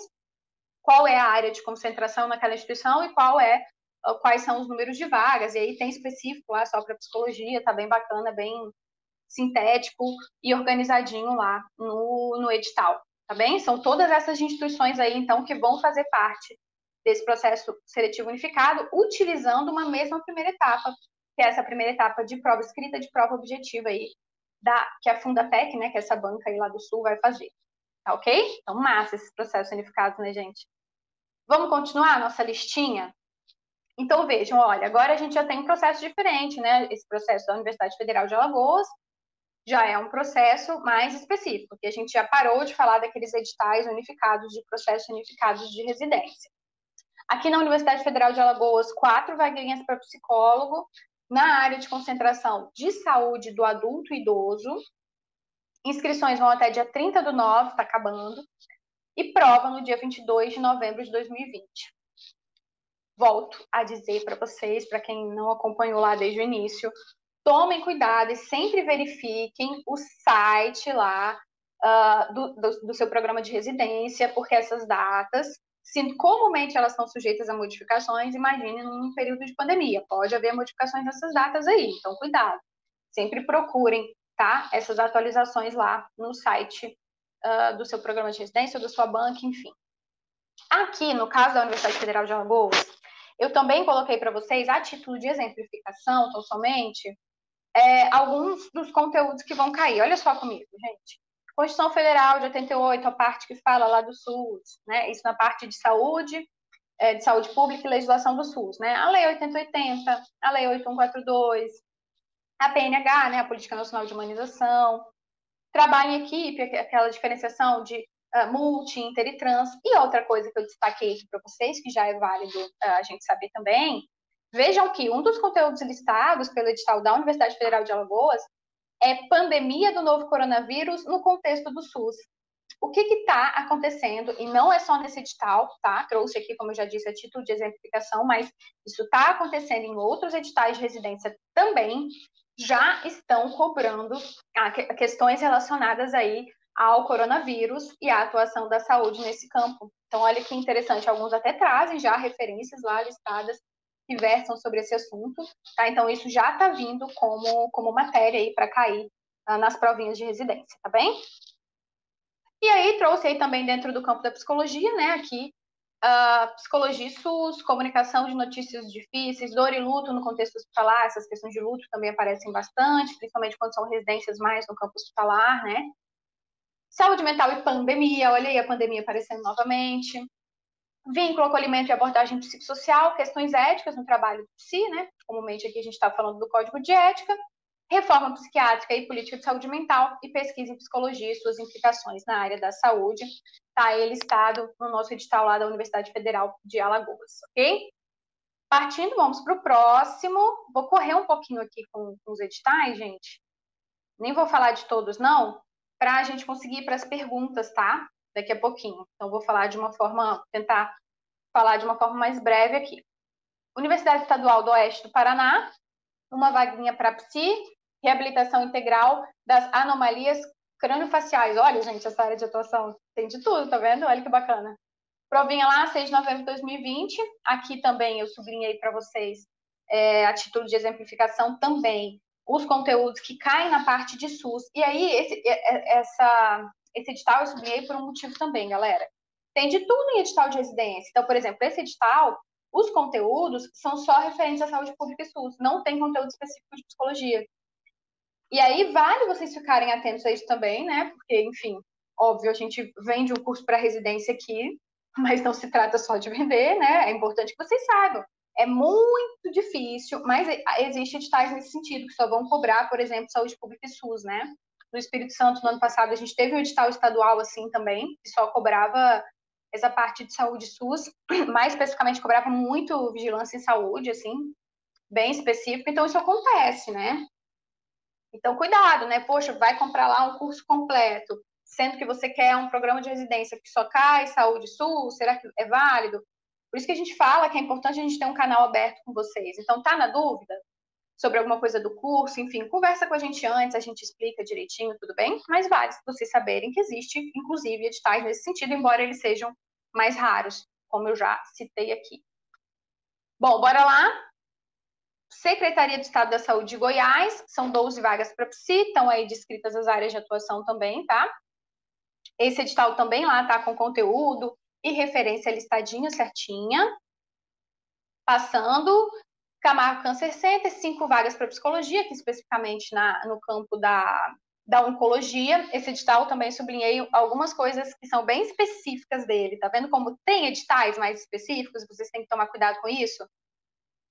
qual é a área de concentração naquela instituição e qual é quais são os números de vagas. E aí tem específico lá só para psicologia, tá bem bacana, bem sintético e organizadinho lá no, no edital tá bem? São todas essas instituições aí, então, que vão fazer parte desse processo seletivo unificado, utilizando uma mesma primeira etapa, que é essa primeira etapa de prova escrita, de prova objetiva aí, da, que a Fundatec, né, que é essa banca aí lá do Sul, vai fazer. Tá ok? Então, massa esses processos unificados, né, gente? Vamos continuar a nossa listinha? Então, vejam, olha, agora a gente já tem um processo diferente, né? Esse processo da Universidade Federal de Alagoas, já é um processo mais específico, porque a gente já parou de falar daqueles editais unificados de processos unificados de residência. Aqui na Universidade Federal de Alagoas, quatro vaguinhas para psicólogo, na área de concentração de saúde do adulto e idoso. Inscrições vão até dia 30 do 9, está acabando, e prova no dia 22 de novembro de 2020. Volto a dizer para vocês, para quem não acompanhou lá desde o início, tomem cuidado e sempre verifiquem o site lá uh, do, do, do, seu programa de residência, porque essas datas, se comumente elas são sujeitas a modificações, imagine num período de pandemia, pode haver modificações nessas datas aí, então cuidado. Sempre procurem, tá? Essas atualizações lá no site uh, do seu programa de residência, da sua banca, enfim. Aqui, no caso da Universidade Federal de Alagoas, eu também coloquei para vocês, a título de exemplificação, tão somente, é, alguns dos conteúdos que vão cair. Olha só comigo, gente. Constituição Federal de 88, a parte que fala lá do SUS, né? Isso na parte de saúde, é, de saúde pública e legislação do SUS, né? A Lei 8080, a Lei 8142, a PNH, né? A Política Nacional de Humanização, trabalho em equipe, aquela diferenciação de uh, multi, inter e trans. E outra coisa que eu destaquei aqui para vocês, que já é válido uh, a gente saber também, Vejam que um dos conteúdos listados pelo edital da Universidade Federal de Alagoas é pandemia do novo coronavírus no contexto do SUS. O que está acontecendo, e não é só nesse edital, tá? Trouxe aqui, como eu já disse, a título de exemplificação, mas isso está acontecendo em outros editais de residência também, já estão cobrando questões relacionadas aí ao coronavírus e à atuação da saúde nesse campo. Então, olha que interessante, alguns até trazem já referências lá listadas que versam sobre esse assunto, tá? Então, isso já está vindo como, como matéria aí para cair uh, nas provinhas de residência, tá bem? E aí, trouxe aí também dentro do campo da psicologia, né, aqui, uh, psicologia SUS, comunicação de notícias difíceis, dor e luto no contexto hospitalar, essas questões de luto também aparecem bastante, principalmente quando são residências mais no campo hospitalar, né? Saúde mental e pandemia, olha aí a pandemia aparecendo novamente vínculo, acolhimento e abordagem psicossocial, questões éticas no trabalho de si, né? Comumente aqui a gente está falando do código de ética, reforma psiquiátrica e política de saúde mental e pesquisa em psicologia e suas implicações na área da saúde. Está aí listado no nosso edital lá da Universidade Federal de Alagoas, ok? Partindo, vamos para o próximo. Vou correr um pouquinho aqui com, com os editais, gente. Nem vou falar de todos, não, para a gente conseguir ir para as perguntas, tá? Daqui a pouquinho. Então, vou falar de uma forma, tentar falar de uma forma mais breve aqui. Universidade Estadual do Oeste do Paraná, uma vaguinha para psi, reabilitação integral das anomalias crâniofaciais. Olha, gente, essa área de atuação tem de tudo, tá vendo? Olha que bacana. Provinha lá, 6 de novembro de 2020. Aqui também eu sublinhei para vocês, é, a título de exemplificação também, os conteúdos que caem na parte de SUS. E aí, esse, essa, esse edital eu sublinhei por um motivo também, galera. Tem de tudo em edital de residência. Então, por exemplo, esse edital, os conteúdos são só referentes à saúde pública e SUS, não tem conteúdo específico de psicologia. E aí vale vocês ficarem atentos a isso também, né? Porque, enfim, óbvio, a gente vende um curso para residência aqui, mas não se trata só de vender, né? É importante que vocês saibam. É muito difícil, mas existe editais nesse sentido, que só vão cobrar, por exemplo, saúde pública e SUS, né? No Espírito Santo, no ano passado, a gente teve um edital estadual assim também, que só cobrava essa parte de saúde SUS, mais especificamente cobrava muito vigilância em saúde, assim, bem específico. Então, isso acontece, né? Então, cuidado, né? Poxa, vai comprar lá um curso completo, sendo que você quer um programa de residência que só cai saúde SUS, será que é válido? Por isso que a gente fala que é importante a gente ter um canal aberto com vocês. Então, tá na dúvida sobre alguma coisa do curso, enfim, conversa com a gente antes, a gente explica direitinho, tudo bem? Mas vale vocês saberem que existe, inclusive, editais nesse sentido, embora eles sejam mais raros, como eu já citei aqui. Bom, bora lá. Secretaria de Estado da Saúde de Goiás, são 12 vagas para PSI, estão aí descritas as áreas de atuação também, tá? Esse edital também lá tá com conteúdo e referência listadinho certinha. Passando, Camargo Cancer Center, cinco vagas para psicologia, aqui especificamente na, no campo da, da oncologia. Esse edital também sublinhei algumas coisas que são bem específicas dele. Tá vendo como tem editais mais específicos? Vocês têm que tomar cuidado com isso.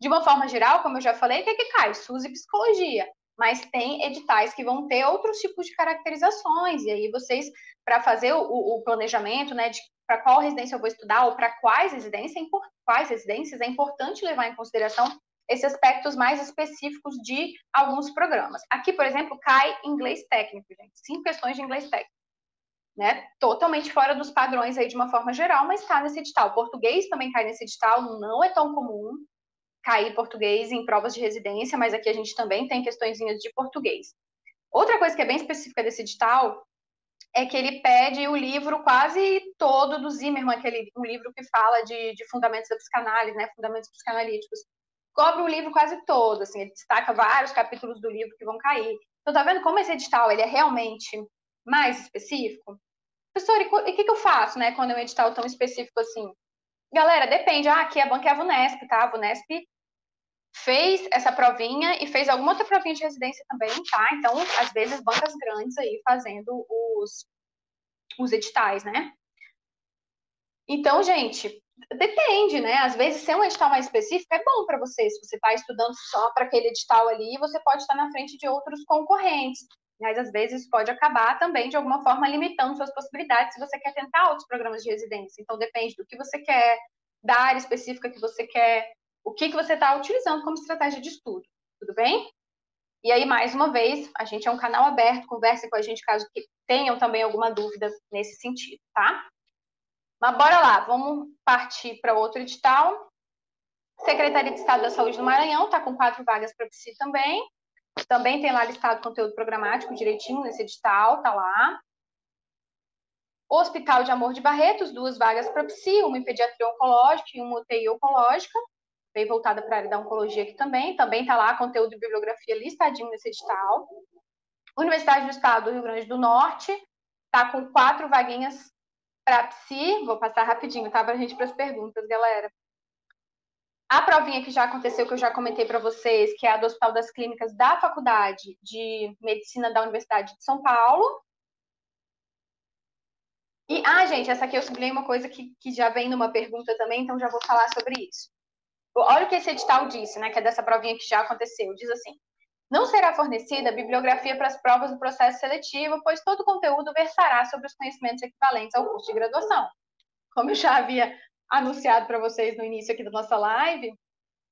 De uma forma geral, como eu já falei, o que, é que cai? SUS e psicologia. Mas tem editais que vão ter outros tipos de caracterizações. E aí vocês, para fazer o, o, planejamento, né, de para qual residência eu vou estudar ou para quais residências, é quais residências, é importante levar em consideração esses aspectos mais específicos de alguns programas. Aqui, por exemplo, cai inglês técnico, gente. Cinco questões de inglês técnico. Né? Totalmente fora dos padrões aí de uma forma geral, mas está nesse edital. Português também cai nesse edital, não é tão comum cair português em provas de residência, mas aqui a gente também tem questõezinhas de português. Outra coisa que é bem específica desse edital é que ele pede o livro quase todo do Zimmermann, aquele um livro que fala de, de fundamentos da psicanálise, né, fundamentos psicanalíticos. Cobre o livro quase todo, assim, ele destaca vários capítulos do livro que vão cair. Então, tá vendo como esse edital ele é realmente mais específico? Professor, e o que, que eu faço, né, quando é um edital tão específico assim? Galera, depende. Ah, aqui é a banca é a VUNESP, tá? A VUNESP fez essa provinha e fez alguma outra provinha de residência também, tá? Então, às vezes, bancas grandes aí fazendo os, os editais, né? Então, gente, depende, né? Às vezes, ser um edital mais específico é bom para você. Se você está estudando só para aquele edital ali, você pode estar na frente de outros concorrentes. Mas, às vezes, pode acabar também, de alguma forma, limitando suas possibilidades se você quer tentar outros programas de residência. Então, depende do que você quer, da área específica que você quer, o que, que você está utilizando como estratégia de estudo, tudo bem? E aí, mais uma vez, a gente é um canal aberto, conversem com a gente caso tenham também alguma dúvida nesse sentido, tá? Mas bora lá, vamos partir para outro edital. Secretaria de Estado da Saúde do Maranhão está com quatro vagas para psi também. Também tem lá listado conteúdo programático direitinho nesse edital, tá lá. Hospital de Amor de Barretos, duas vagas para psi, uma em pediatria oncológica e uma UTI oncológica bem voltada para a área da oncologia aqui também. Também está lá conteúdo de bibliografia listadinho nesse edital. Universidade do Estado do Rio Grande do Norte está com quatro vaguinhas para psi. Vou passar rapidinho, tá? Para a gente para as perguntas, galera. A provinha que já aconteceu, que eu já comentei para vocês, que é a do Hospital das Clínicas da Faculdade de Medicina da Universidade de São Paulo. E, ah, gente, essa aqui eu sublinhei uma coisa que, que já vem numa pergunta também, então já vou falar sobre isso. Olha o que esse edital disse, né, que é dessa provinha que já aconteceu. Diz assim: não será fornecida bibliografia para as provas do processo seletivo, pois todo o conteúdo versará sobre os conhecimentos equivalentes ao curso de graduação. Como eu já havia anunciado para vocês no início aqui da nossa live,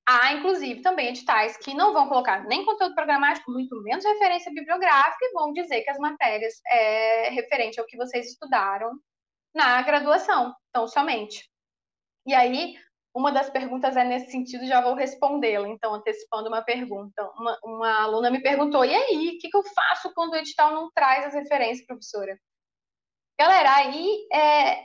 Há, inclusive, também editais que não vão colocar nem conteúdo programático, muito menos referência bibliográfica, e vão dizer que as matérias é referente ao que vocês estudaram na graduação, então somente. E aí, uma das perguntas é nesse sentido, já vou respondê-la, então, antecipando uma pergunta. Uma, uma aluna me perguntou: e aí, o que, que eu faço quando o edital não traz as referências, professora? Galera, aí é,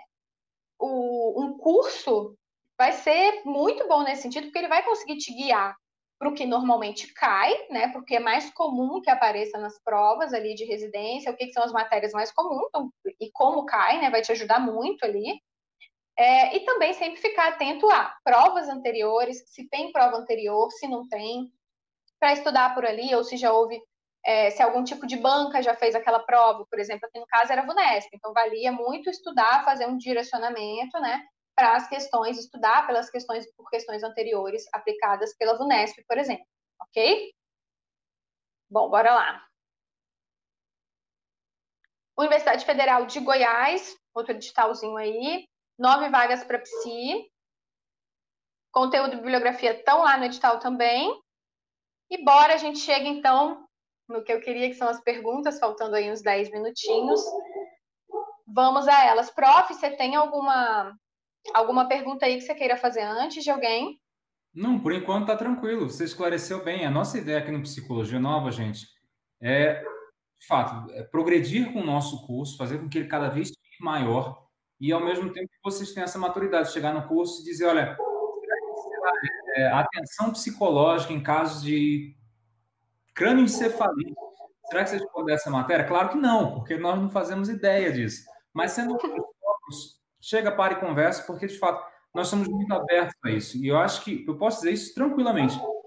o, um curso vai ser muito bom nesse sentido, porque ele vai conseguir te guiar para o que normalmente cai, né? Porque é mais comum que apareça nas provas ali de residência, o que, que são as matérias mais comuns então, e como cai, né? Vai te ajudar muito ali. É, e também sempre ficar atento a provas anteriores, se tem prova anterior, se não tem, para estudar por ali, ou se já houve, é, se algum tipo de banca já fez aquela prova, por exemplo, aqui no caso era a VUNESP, então valia muito estudar, fazer um direcionamento, né? para as questões, estudar pelas questões, por questões anteriores aplicadas pela VUNESP, por exemplo, ok? Bom, bora lá. Universidade Federal de Goiás, outro editalzinho aí, nove vagas para PSI, conteúdo e bibliografia estão lá no edital também, e bora, a gente chega então no que eu queria, que são as perguntas, faltando aí uns 10 minutinhos. Vamos a elas. Prof, você tem alguma Alguma pergunta aí que você queira fazer antes de alguém? Não, por enquanto tá tranquilo. Você esclareceu bem. A nossa ideia aqui no Psicologia Nova, gente, é, de fato, é progredir com o nosso curso, fazer com que ele cada vez fique maior e, ao mesmo tempo, que vocês tenham essa maturidade, chegar no curso e dizer, olha, é, atenção psicológica em casos de crânioencefalia. Será que vocês podem essa matéria? Claro que não, porque nós não fazemos ideia disso. Mas sendo chega, para e conversa, porque de fato nós somos muito abertos a isso. E eu acho que eu posso dizer isso tranquilamente. Eu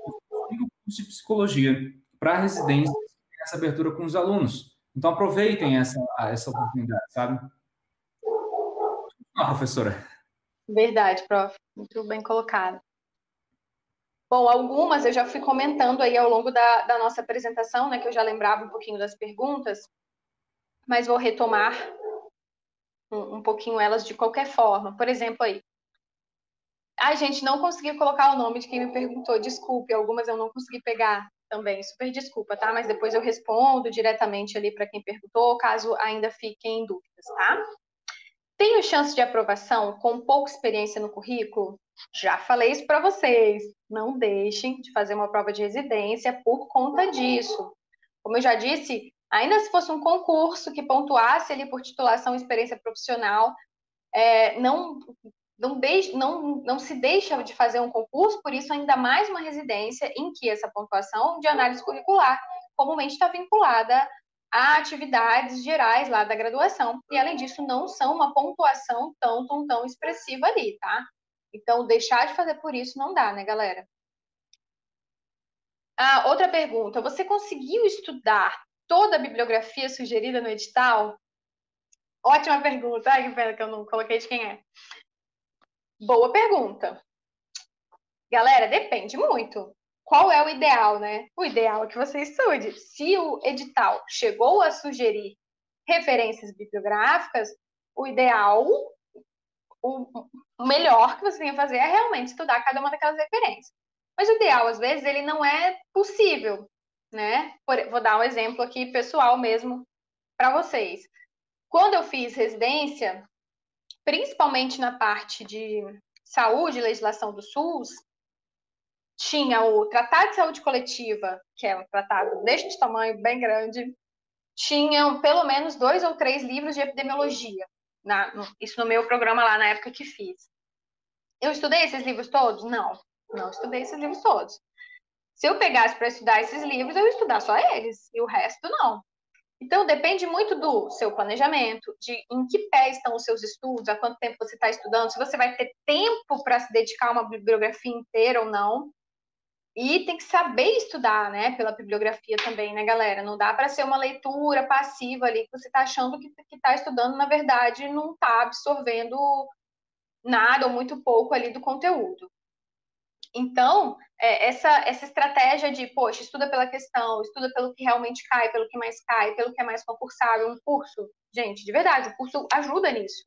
curso de psicologia para residência, essa abertura com os alunos. Então aproveitem essa, essa oportunidade, sabe? Ah, professora. Verdade, prof. Muito bem colocado. Bom, algumas eu já fui comentando aí ao longo da, da nossa apresentação, né, que eu já lembrava um pouquinho das perguntas, mas vou retomar um, um pouquinho elas de qualquer forma. Por exemplo, aí. Ai, gente, não consegui colocar o nome de quem me perguntou, desculpe, algumas eu não consegui pegar também, super desculpa, tá? Mas depois eu respondo diretamente ali para quem perguntou, caso ainda fiquem em dúvidas, tá? Tenho chance de aprovação com pouca experiência no currículo? Já falei isso para vocês. Não deixem de fazer uma prova de residência por conta disso. Como eu já disse, Ainda se fosse um concurso que pontuasse ali por titulação e experiência profissional, é, não, não, deixe, não, não se deixa de fazer um concurso, por isso ainda mais uma residência em que essa pontuação de análise curricular comumente está vinculada a atividades gerais lá da graduação. E, além disso, não são uma pontuação tão, tão, tão expressiva ali, tá? Então, deixar de fazer por isso não dá, né, galera? Ah, outra pergunta. Você conseguiu estudar toda a bibliografia sugerida no edital? Ótima pergunta. Ai, que pena que eu não coloquei de quem é. Boa pergunta. Galera, depende muito. Qual é o ideal, né? O ideal é que você estude. Se o edital chegou a sugerir referências bibliográficas, o ideal, o melhor que você tem que fazer é realmente estudar cada uma daquelas referências. Mas o ideal, às vezes, ele não é possível né? vou dar um exemplo aqui pessoal mesmo para vocês. Quando eu fiz residência, principalmente na parte de saúde legislação do SUS, tinha o Tratado de Saúde Coletiva, que é um tratado deste tamanho, bem grande, tinham pelo menos dois ou três livros de epidemiologia, na, isso no meu programa lá na época que fiz. Eu estudei esses livros todos? Não, não estudei esses livros todos. Se eu pegasse para estudar esses livros, eu ia estudar só eles, e o resto não. Então, depende muito do seu planejamento, de em que pé estão os seus estudos, há quanto tempo você está estudando, se você vai ter tempo para se dedicar a uma bibliografia inteira ou não. E tem que saber estudar, né, pela bibliografia também, né, galera? Não dá para ser uma leitura passiva ali que você está achando que está estudando, na verdade, não está absorvendo nada ou muito pouco ali do conteúdo. Então, é, essa, essa estratégia de, poxa, estuda pela questão, estuda pelo que realmente cai, pelo que mais cai, pelo que é mais concursável, um curso, gente, de verdade, o curso ajuda nisso.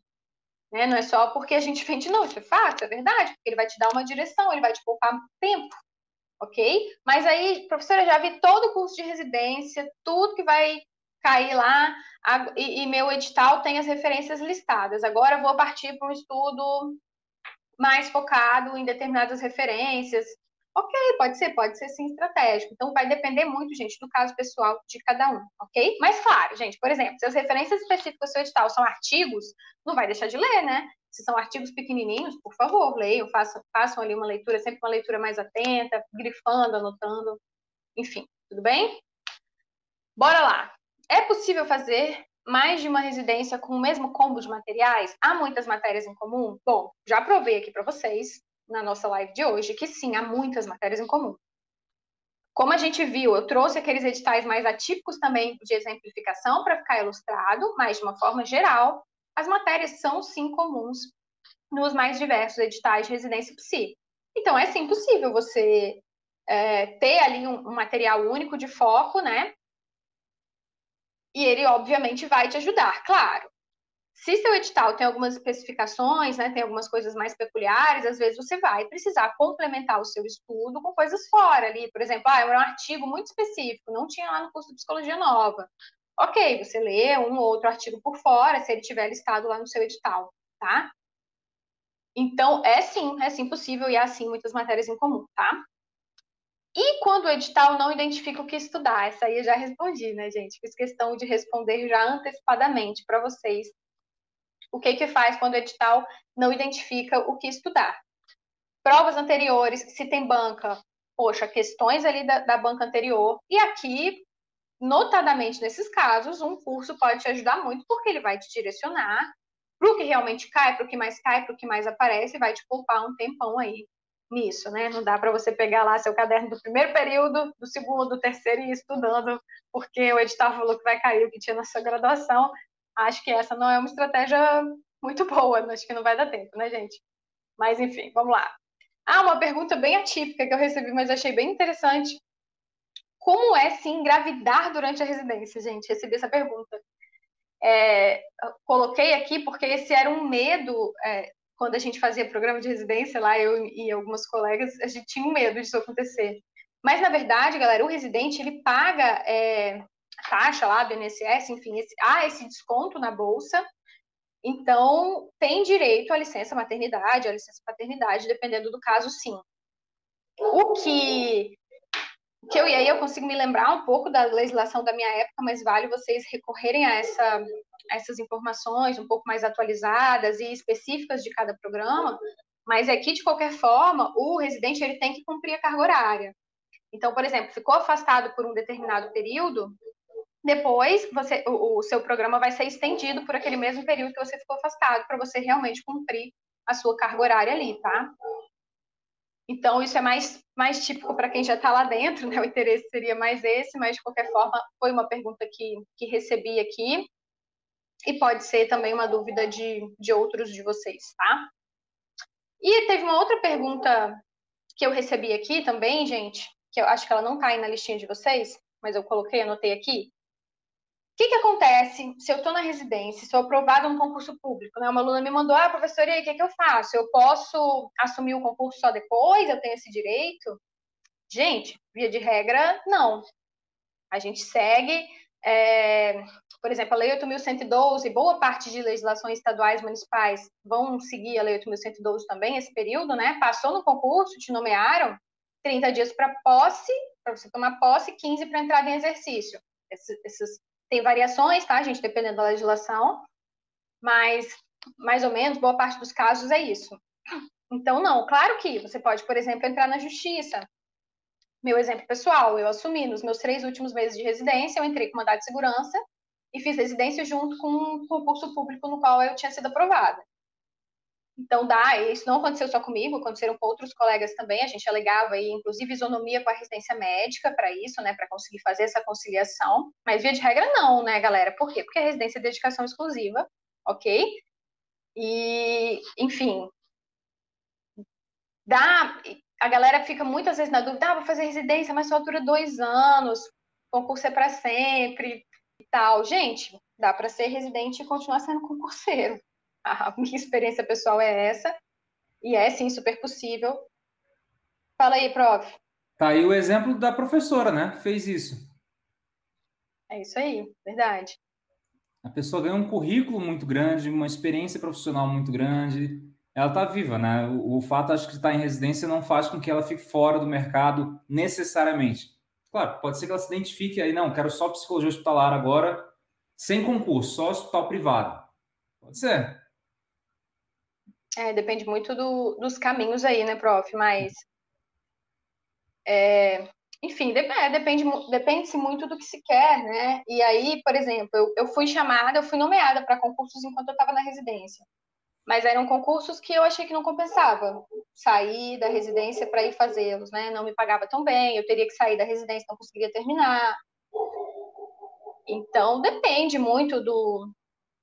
Né? Não é só porque a gente vende, não, isso é fato, é verdade, porque ele vai te dar uma direção, ele vai te poupar tempo, ok? Mas aí, professora, já vi todo o curso de residência, tudo que vai cair lá, e, e meu edital tem as referências listadas. Agora vou partir para um estudo mais focado em determinadas referências. Ok, pode ser, pode ser sim estratégico. Então vai depender muito, gente, do caso pessoal de cada um, ok? Mas claro, gente, por exemplo, se as referências específicas do seu edital são artigos, não vai deixar de ler, né? Se são artigos pequenininhos, por favor, leiam, façam, façam ali uma leitura, sempre uma leitura mais atenta, grifando, anotando, enfim, tudo bem? Bora lá. É possível fazer mais de uma residência com o mesmo combo de materiais? Há muitas matérias em comum? Bom, já provei aqui para vocês na nossa live de hoje que sim, há muitas matérias em comum. Como a gente viu, eu trouxe aqueles editais mais atípicos também de exemplificação para ficar ilustrado, mas de uma forma geral, as matérias são sim comuns nos mais diversos editais de residência psi. Então, é sim possível você é, ter ali um, um material único de foco, né? E ele, obviamente, vai te ajudar, claro. Se seu edital tem algumas especificações, né, tem algumas coisas mais peculiares, às vezes você vai precisar complementar o seu estudo com coisas fora ali. Por exemplo, ah, é um artigo muito específico, não tinha lá no curso de Psicologia Nova. Ok, você lê um ou outro artigo por fora, se ele tiver listado lá no seu edital, tá? Então, é sim, é sim possível e há sim muitas matérias em comum, tá? E quando o edital não identifica o que estudar? Essa aí eu já respondi, né, gente? Fiz questão de responder já antecipadamente para vocês o que que faz quando o edital não identifica o que estudar. Provas anteriores, se tem banca, poxa, questões ali da, da banca anterior. E aqui, notadamente nesses casos, um curso pode te ajudar muito, porque ele vai te direcionar para o que realmente cai, para o que mais cai, para o que mais aparece, e vai te poupar um tempão aí nisso, né? Não dá para você pegar lá seu caderno do primeiro período, do segundo, do terceiro e ir estudando, porque o edital falou que vai cair o que tinha na sua graduação. Acho que essa não é uma estratégia muito boa, acho que não vai dar tempo, né, gente? Mas enfim, vamos lá. Ah, uma pergunta bem atípica que eu recebi, mas achei bem interessante. Como é se engravidar durante a residência, gente? Recebi essa pergunta. É, coloquei aqui porque esse era um medo é, quando a gente fazia programa de residência lá, eu e algumas colegas, a gente tinha um medo disso acontecer. Mas, na verdade, galera, o residente, ele paga é, taxa lá do INSS, enfim, esse, há esse desconto na bolsa, então tem direito à licença maternidade, à licença paternidade, dependendo do caso, sim. O que que eu e aí eu consigo me lembrar um pouco da legislação da minha época, mas vale vocês recorrerem a, essa, a essas informações um pouco mais atualizadas e específicas de cada programa. Mas aqui, de qualquer forma, o residente ele tem que cumprir a carga horária. Então, por exemplo, ficou afastado por um determinado período, depois você, o, o seu programa vai ser estendido por aquele mesmo período que você ficou afastado, para você realmente cumprir a sua carga horária ali, tá? Então, isso é mais, mais típico para quem já está lá dentro, né? O interesse seria mais esse, mas de qualquer forma, foi uma pergunta que, que recebi aqui. E pode ser também uma dúvida de, de outros de vocês, tá? E teve uma outra pergunta que eu recebi aqui também, gente, que eu acho que ela não está aí na listinha de vocês, mas eu coloquei, anotei aqui, o que, que acontece se eu estou na residência, sou aprovada no concurso público? Né? Uma aluna me mandou, ah, professora, e aí, o que, que eu faço? Eu posso assumir o concurso só depois? Eu tenho esse direito? Gente, via de regra, não. A gente segue, é, por exemplo, a Lei 8.112, boa parte de legislações estaduais municipais vão seguir a Lei 8.112 também, esse período, né? Passou no concurso, te nomearam, 30 dias para posse, para você tomar posse, 15 para entrada em exercício. Esses tem variações, tá, gente, dependendo da legislação, mas mais ou menos, boa parte dos casos é isso. Então, não, claro que você pode, por exemplo, entrar na justiça. Meu exemplo pessoal, eu assumi nos meus três últimos meses de residência, eu entrei com mandado de segurança e fiz residência junto com um concurso público no qual eu tinha sido aprovada. Então, dá, isso não aconteceu só comigo, aconteceram com outros colegas também, a gente alegava aí, inclusive, isonomia com a residência médica para isso, né, para conseguir fazer essa conciliação, mas via de regra não, né, galera, por quê? Porque a residência é dedicação exclusiva, ok? E, enfim, dá, a galera fica muitas vezes na dúvida, ah, vou fazer residência, mas só dura dois anos, concurso é para sempre e tal. Gente, dá para ser residente e continuar sendo concurseiro, a minha experiência pessoal é essa, e é sim super possível. Fala aí, prof. Tá aí o exemplo da professora, né? Que fez isso. É isso aí, verdade. A pessoa ganha um currículo muito grande, uma experiência profissional muito grande. Ela está viva, né? O, o fato, acho que estar em residência não faz com que ela fique fora do mercado necessariamente. Claro, pode ser que ela se identifique aí, não, quero só psicologia hospitalar agora, sem concurso, só hospital privado. Pode ser. É, depende muito do, dos caminhos aí, né, prof? Mas. É, enfim, é, depende, depende muito do que se quer, né? E aí, por exemplo, eu, eu fui chamada, eu fui nomeada para concursos enquanto eu estava na residência. Mas eram concursos que eu achei que não compensava sair da residência para ir fazê-los, né? Não me pagava tão bem, eu teria que sair da residência, não conseguiria terminar. Então, depende muito do,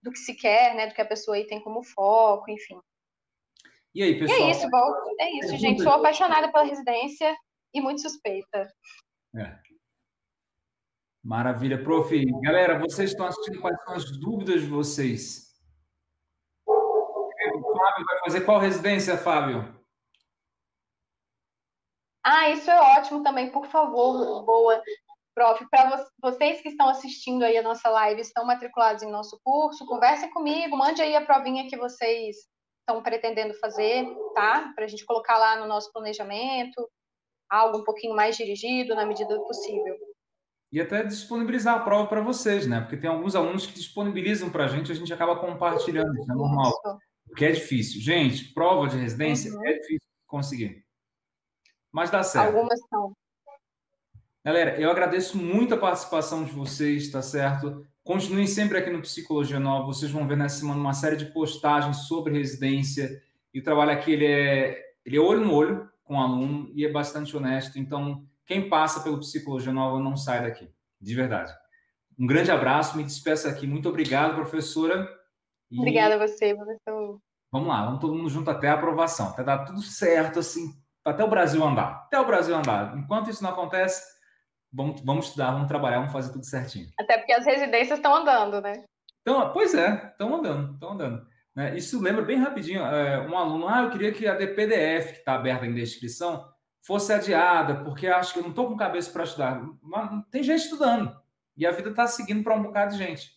do que se quer, né? Do que a pessoa aí tem como foco, enfim. E aí, pessoal? E é isso, É isso, gente. Sou apaixonada pela residência e muito suspeita. É. Maravilha, prof. Galera, vocês estão assistindo quais são as dúvidas de vocês? O Fábio vai fazer qual residência, Fábio? Ah, isso é ótimo também, por favor, boa. Prof, para vocês que estão assistindo aí a nossa live, estão matriculados em nosso curso, conversem comigo, mande aí a provinha que vocês estão pretendendo fazer, tá? Para a gente colocar lá no nosso planejamento, algo um pouquinho mais dirigido na medida do possível. E até disponibilizar a prova para vocês, né? Porque tem alguns alunos que disponibilizam para a gente, a gente acaba compartilhando, isso é normal. Isso. Porque é difícil. Gente, prova de residência uhum. é difícil conseguir. Mas dá certo. Algumas são. Galera, eu agradeço muito a participação de vocês, tá certo? Continuem sempre aqui no Psicologia Nova. Vocês vão ver nessa semana uma série de postagens sobre residência. E o trabalho aqui ele é, ele é olho no olho com o aluno e é bastante honesto. Então, quem passa pelo Psicologia Nova não sai daqui, de verdade. Um grande abraço, me despeço aqui. Muito obrigado, professora. E... Obrigada a você, professor. Vamos lá, vamos todo mundo junto até a aprovação, até dar tudo certo, assim, até o Brasil andar. Até o Brasil andar. Enquanto isso não acontece, vamos, vamos estudar, vamos trabalhar, vamos fazer tudo certinho. Até porque as residências estão andando, né? Então, pois é, estão andando, estão andando. Né? Isso lembra bem rapidinho, é, um aluno, ah, eu queria que a DPDF, que está aberta em descrição, fosse adiada, porque acho que eu não estou com cabeça para estudar. Mas tem gente estudando, e a vida está seguindo para um bocado de gente.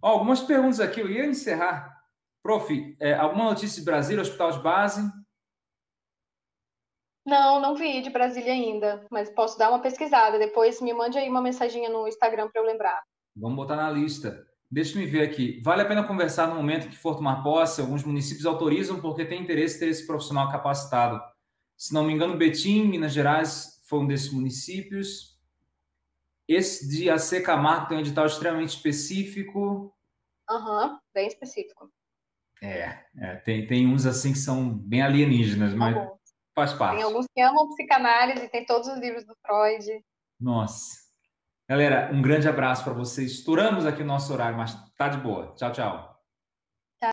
Ó, algumas perguntas aqui, eu ia encerrar. Prof, é, alguma notícia de Brasília, hospital de base? Não, não vi de Brasília ainda, mas posso dar uma pesquisada. Depois me mande aí uma mensaginha no Instagram para eu lembrar. Vamos botar na lista. Deixa me ver aqui. Vale a pena conversar no momento que for tomar posse? Alguns municípios autorizam porque tem interesse ter esse profissional capacitado. Se não me engano, Betim, Minas Gerais, foi um desses municípios. Esse de AC Camargo tem um edital extremamente específico. Aham, uhum, bem específico. É, é, tem, tem uns assim que são bem alienígenas, mas faz parte. Tem alguns que amam psicanálise, tem todos os livros do Freud. Nossa. Galera, um grande abraço para vocês. Estouramos aqui o nosso horário, mas tá de boa. Tchau, tchau.